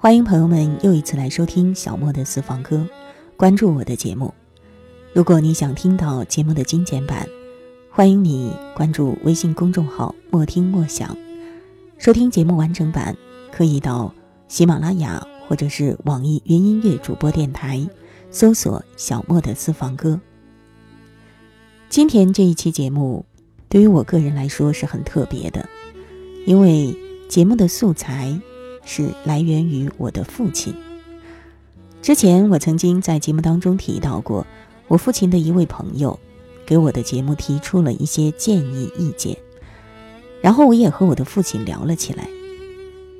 欢迎朋友们又一次来收听小莫的私房歌，关注我的节目。如果你想听到节目的精简版，欢迎你关注微信公众号“莫听莫想”，收听节目完整版可以到喜马拉雅或者是网易云音乐主播电台搜索“小莫的私房歌”。今天这一期节目对于我个人来说是很特别的，因为节目的素材。是来源于我的父亲。之前我曾经在节目当中提到过，我父亲的一位朋友给我的节目提出了一些建议意见，然后我也和我的父亲聊了起来。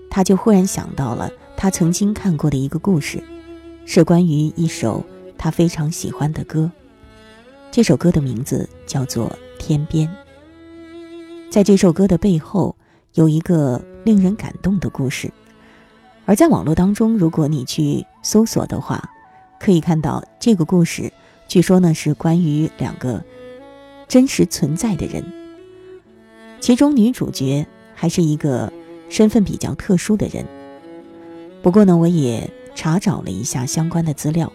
他就忽然想到了他曾经看过的一个故事，是关于一首他非常喜欢的歌。这首歌的名字叫做《天边》。在这首歌的背后，有一个令人感动的故事。而在网络当中，如果你去搜索的话，可以看到这个故事。据说呢是关于两个真实存在的人，其中女主角还是一个身份比较特殊的人。不过呢，我也查找了一下相关的资料，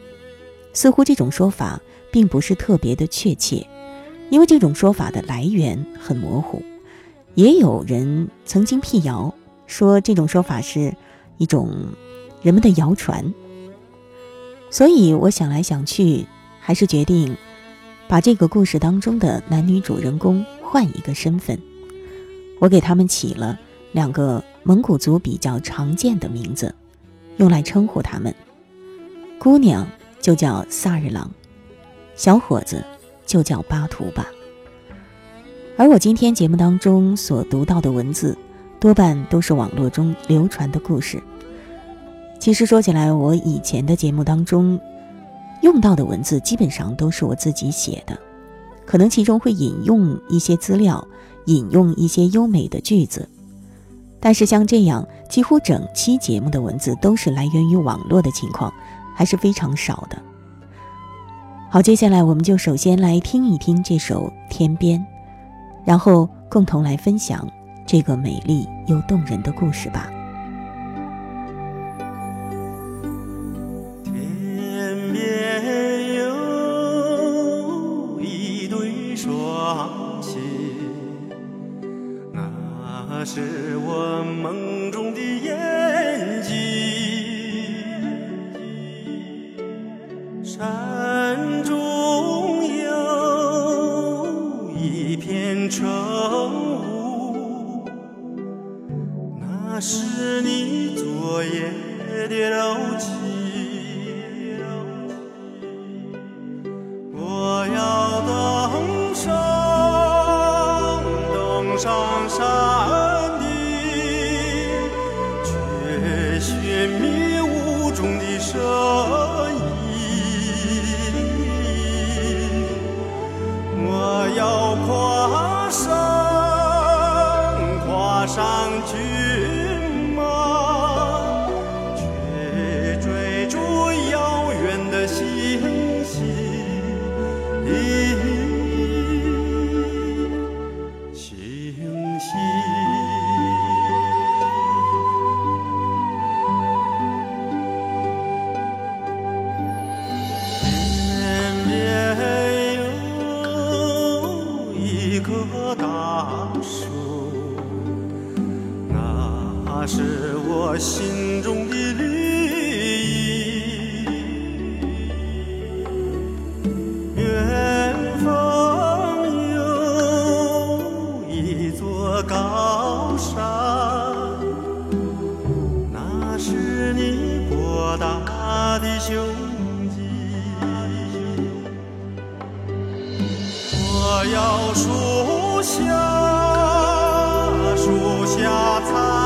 似乎这种说法并不是特别的确切，因为这种说法的来源很模糊。也有人曾经辟谣说这种说法是。一种人们的谣传，所以我想来想去，还是决定把这个故事当中的男女主人公换一个身份。我给他们起了两个蒙古族比较常见的名字，用来称呼他们。姑娘就叫萨日朗，小伙子就叫巴图吧。而我今天节目当中所读到的文字。多半都是网络中流传的故事。其实说起来，我以前的节目当中用到的文字基本上都是我自己写的，可能其中会引用一些资料，引用一些优美的句子。但是像这样几乎整期节目的文字都是来源于网络的情况，还是非常少的。好，接下来我们就首先来听一听这首《天边》，然后共同来分享。这个美丽又动人的故事吧。要跨上跨上去。我要树下树下采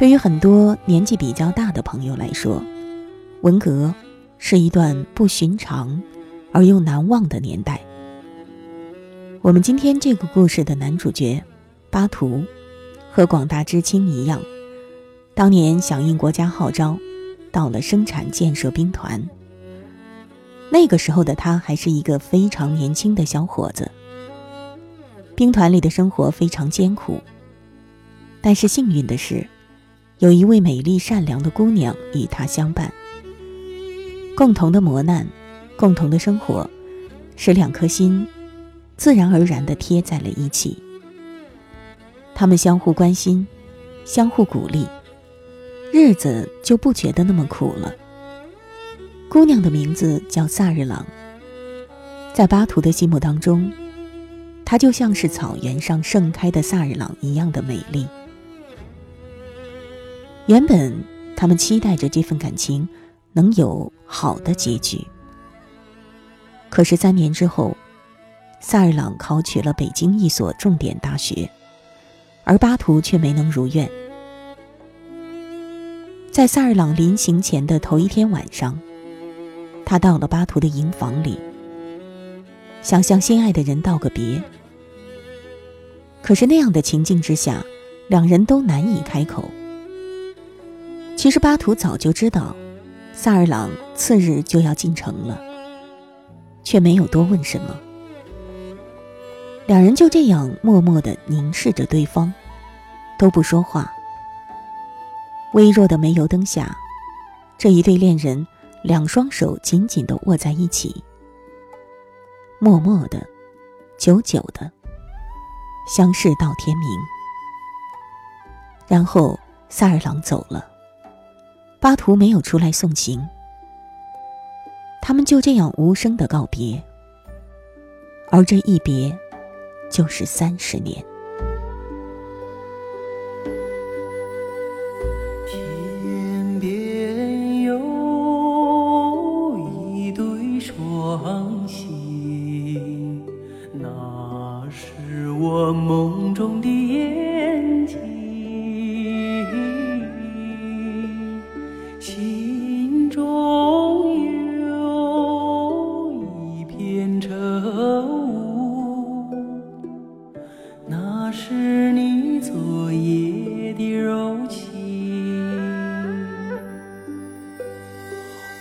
对于很多年纪比较大的朋友来说，文革是一段不寻常而又难忘的年代。我们今天这个故事的男主角巴图，和广大知青一样，当年响应国家号召，到了生产建设兵团。那个时候的他还是一个非常年轻的小伙子。兵团里的生活非常艰苦，但是幸运的是。有一位美丽善良的姑娘与他相伴，共同的磨难，共同的生活，使两颗心自然而然地贴在了一起。他们相互关心，相互鼓励，日子就不觉得那么苦了。姑娘的名字叫萨日朗，在巴图的心目当中，她就像是草原上盛开的萨日朗一样的美丽。原本他们期待着这份感情能有好的结局，可是三年之后，萨日朗考取了北京一所重点大学，而巴图却没能如愿。在萨日朗临行前的头一天晚上，他到了巴图的营房里，想向心爱的人道个别。可是那样的情境之下，两人都难以开口。其实巴图早就知道，萨尔朗次日就要进城了，却没有多问什么。两人就这样默默地凝视着对方，都不说话。微弱的煤油灯下，这一对恋人两双手紧紧地握在一起，默默的、久久的相视到天明。然后萨尔朗走了。巴图没有出来送行，他们就这样无声的告别，而这一别，就是三十年。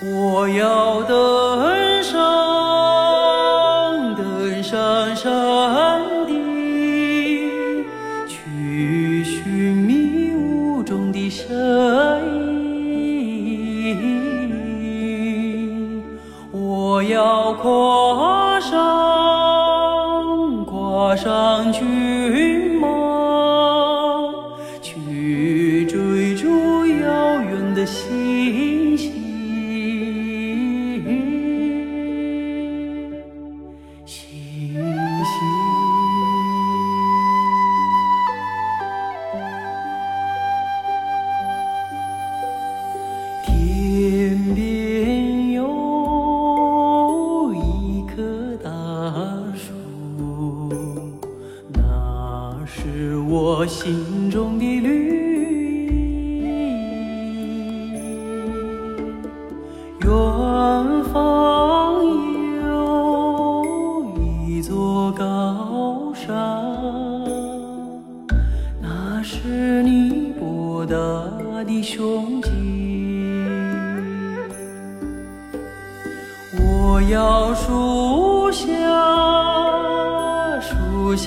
我要的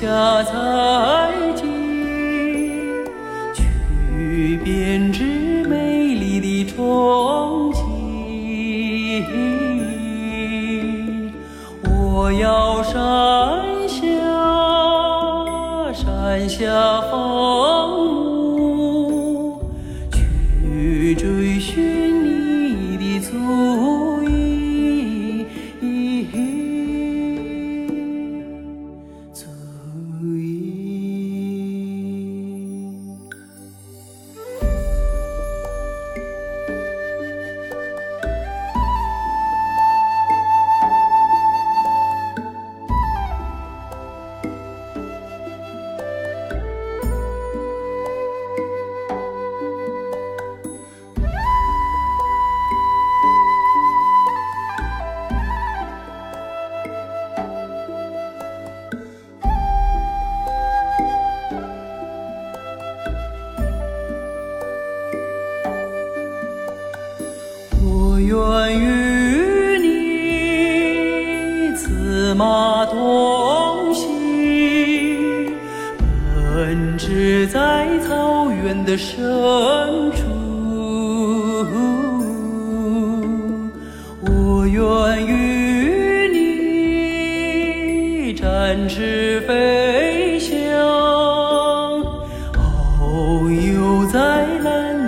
下采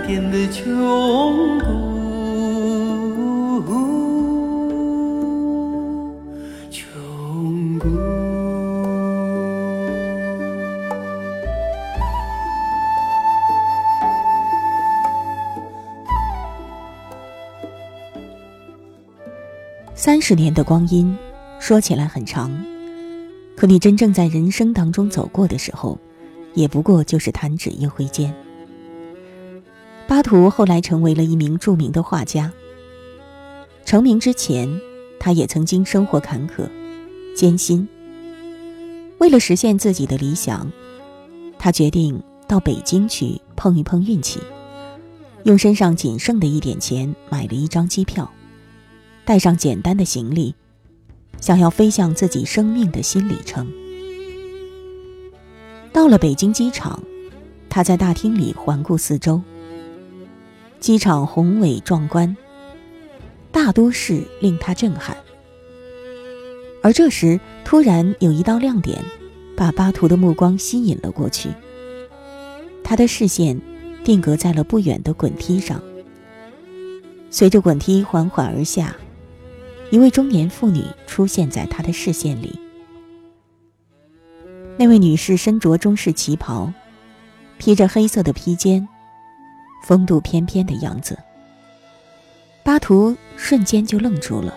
天的穹谷。穹谷。三十年的光阴，说起来很长，可你真正在人生当中走过的时候，也不过就是弹指一挥间。巴图后来成为了一名著名的画家。成名之前，他也曾经生活坎坷、艰辛。为了实现自己的理想，他决定到北京去碰一碰运气，用身上仅剩的一点钱买了一张机票。带上简单的行李，想要飞向自己生命的新里程。到了北京机场，他在大厅里环顾四周。机场宏伟壮观，大都市令他震撼。而这时，突然有一道亮点，把巴图的目光吸引了过去。他的视线定格在了不远的滚梯上，随着滚梯缓缓而下。一位中年妇女出现在他的视线里。那位女士身着中式旗袍，披着黑色的披肩，风度翩翩的样子。巴图瞬间就愣住了。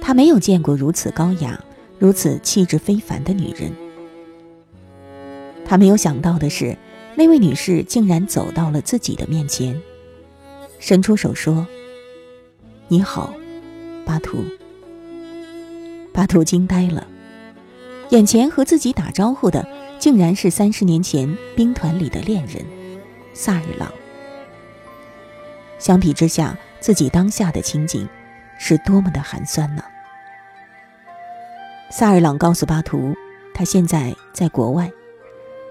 他没有见过如此高雅、如此气质非凡的女人。他没有想到的是，那位女士竟然走到了自己的面前，伸出手说：“你好。”巴图，巴图惊呆了，眼前和自己打招呼的，竟然是三十年前兵团里的恋人萨日朗。相比之下，自己当下的情景是多么的寒酸呢？萨日朗告诉巴图，他现在在国外，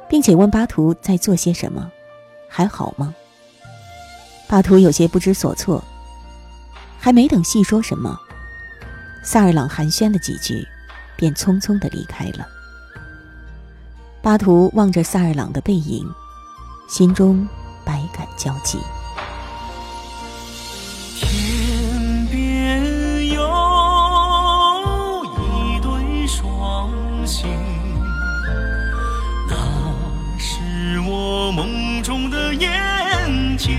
并且问巴图在做些什么，还好吗？巴图有些不知所措，还没等细说什么。萨尔朗寒暄了几句，便匆匆的离开了。巴图望着萨尔朗的背影，心中百感交集。天边有一对双星，那是我梦中的眼睛。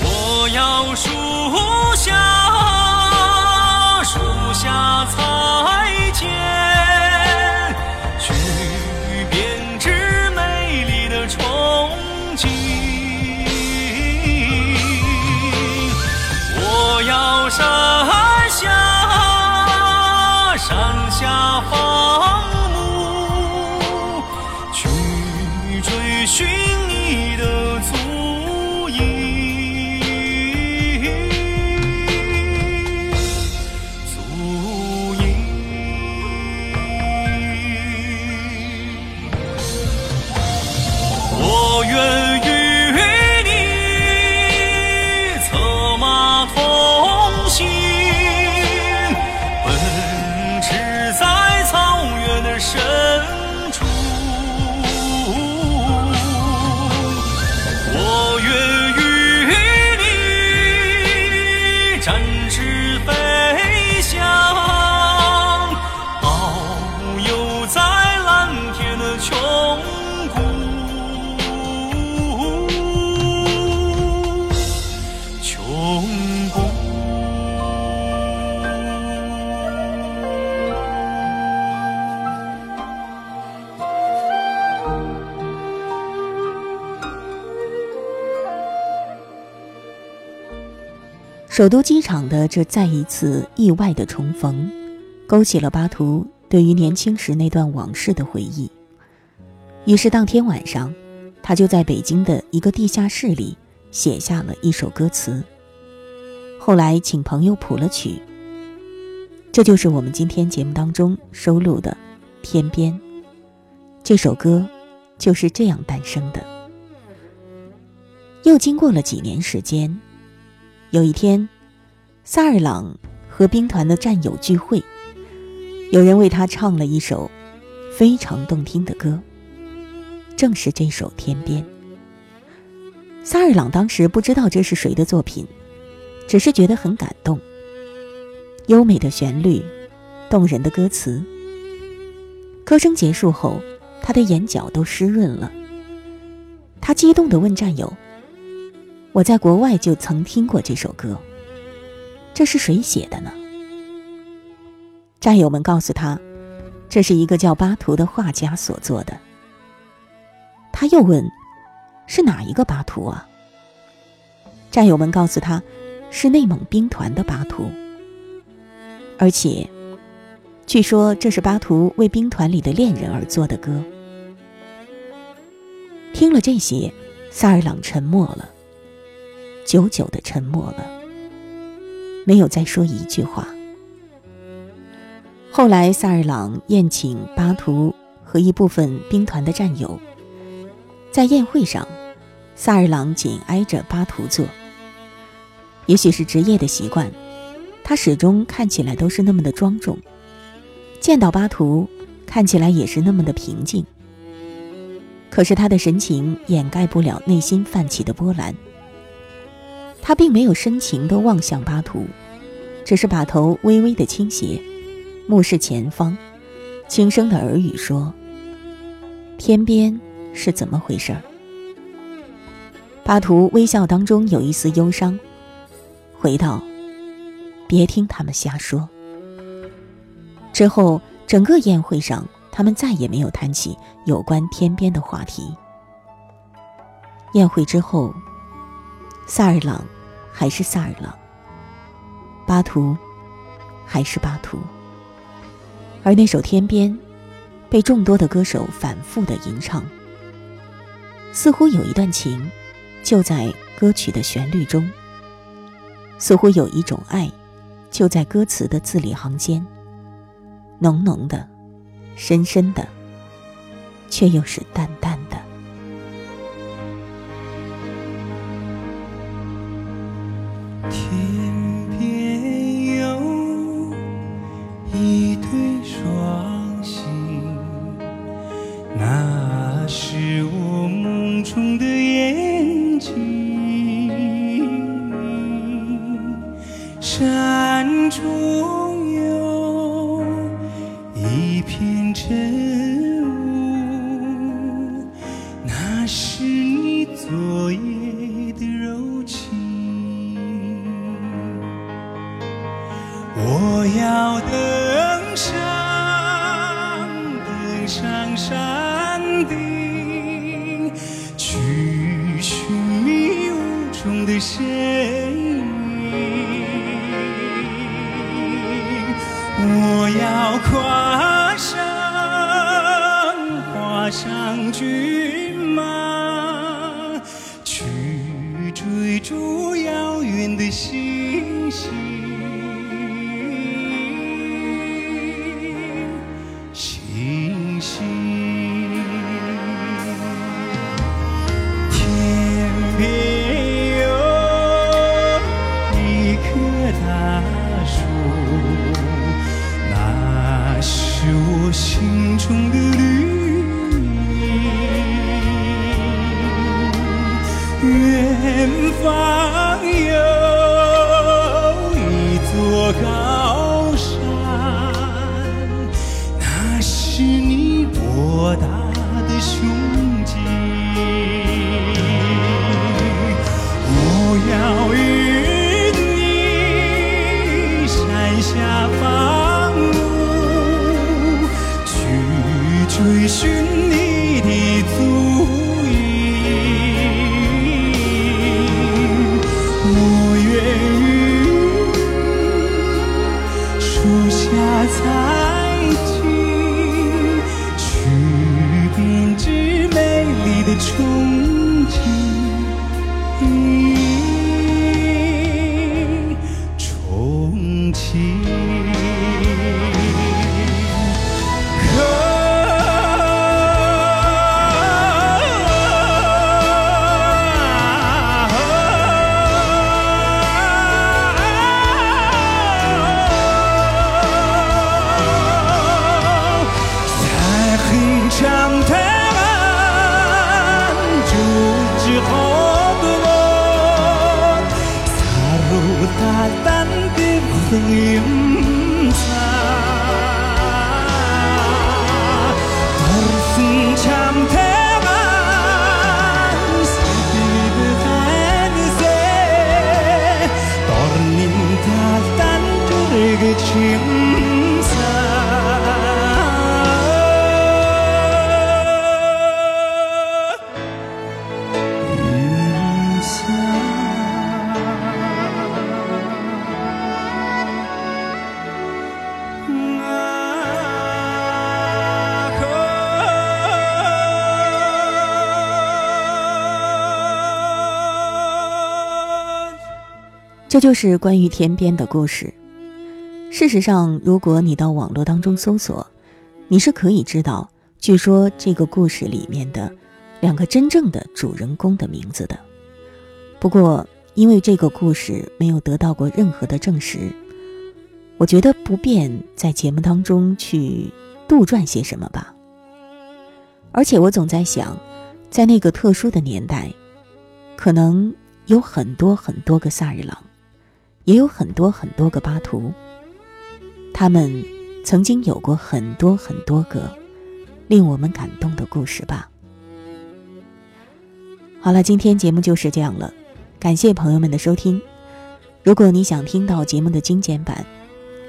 我要树下，树下草。首都机场的这再一次意外的重逢，勾起了巴图对于年轻时那段往事的回忆。于是当天晚上，他就在北京的一个地下室里写下了一首歌词。后来请朋友谱了曲，这就是我们今天节目当中收录的《天边》。这首歌就是这样诞生的。又经过了几年时间。有一天，萨尔朗和兵团的战友聚会，有人为他唱了一首非常动听的歌，正是这首《天边》。萨尔朗当时不知道这是谁的作品，只是觉得很感动。优美的旋律，动人的歌词。歌声结束后，他的眼角都湿润了。他激动地问战友。我在国外就曾听过这首歌，这是谁写的呢？战友们告诉他，这是一个叫巴图的画家所做的。他又问，是哪一个巴图啊？战友们告诉他，是内蒙兵团的巴图，而且，据说这是巴图为兵团里的恋人而做的歌。听了这些，萨尔朗沉默了。久久的沉默了，没有再说一句话。后来，萨尔朗宴请巴图和一部分兵团的战友，在宴会上，萨尔朗紧挨着巴图坐。也许是职业的习惯，他始终看起来都是那么的庄重。见到巴图，看起来也是那么的平静。可是他的神情掩盖不了内心泛起的波澜。他并没有深情地望向巴图，只是把头微微地倾斜，目视前方，轻声的耳语说：“天边是怎么回事？”巴图微笑当中有一丝忧伤，回道：“别听他们瞎说。”之后，整个宴会上，他们再也没有谈起有关天边的话题。宴会之后，萨尔朗。还是萨尔朗，巴图，还是巴图。而那首《天边》，被众多的歌手反复的吟唱，似乎有一段情，就在歌曲的旋律中；似乎有一种爱，就在歌词的字里行间，浓浓的，深深的，却又是淡淡的。这就是关于天边的故事。事实上，如果你到网络当中搜索，你是可以知道，据说这个故事里面的两个真正的主人公的名字的。不过，因为这个故事没有得到过任何的证实，我觉得不便在节目当中去杜撰些什么吧。而且我总在想，在那个特殊的年代，可能有很多很多个萨日朗。也有很多很多个巴图，他们曾经有过很多很多个令我们感动的故事吧。好了，今天节目就是这样了，感谢朋友们的收听。如果你想听到节目的精简版，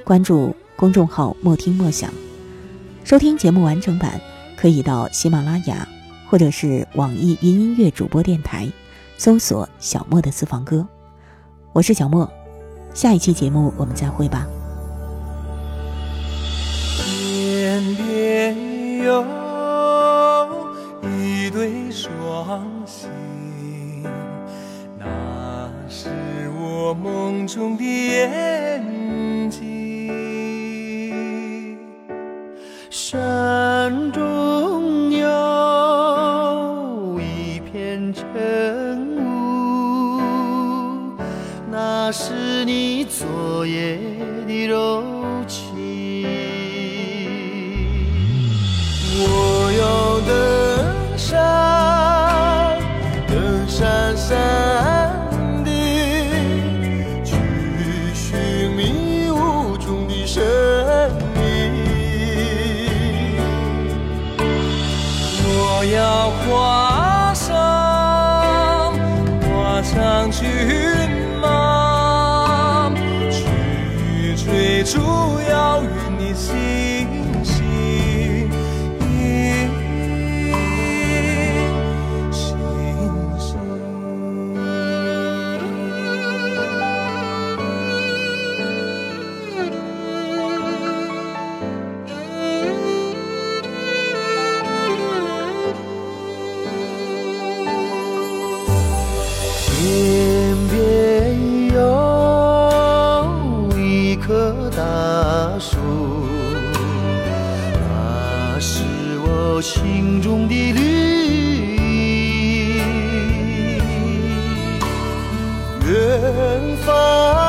关注公众号“莫听莫想”，收听节目完整版可以到喜马拉雅或者是网易云音乐主播电台搜索“小莫的私房歌”。我是小莫。下一期节目我们再会吧。天边有一对双星，那是我梦中的眼睛。山中有一片晨雾，那是昨夜的柔远方。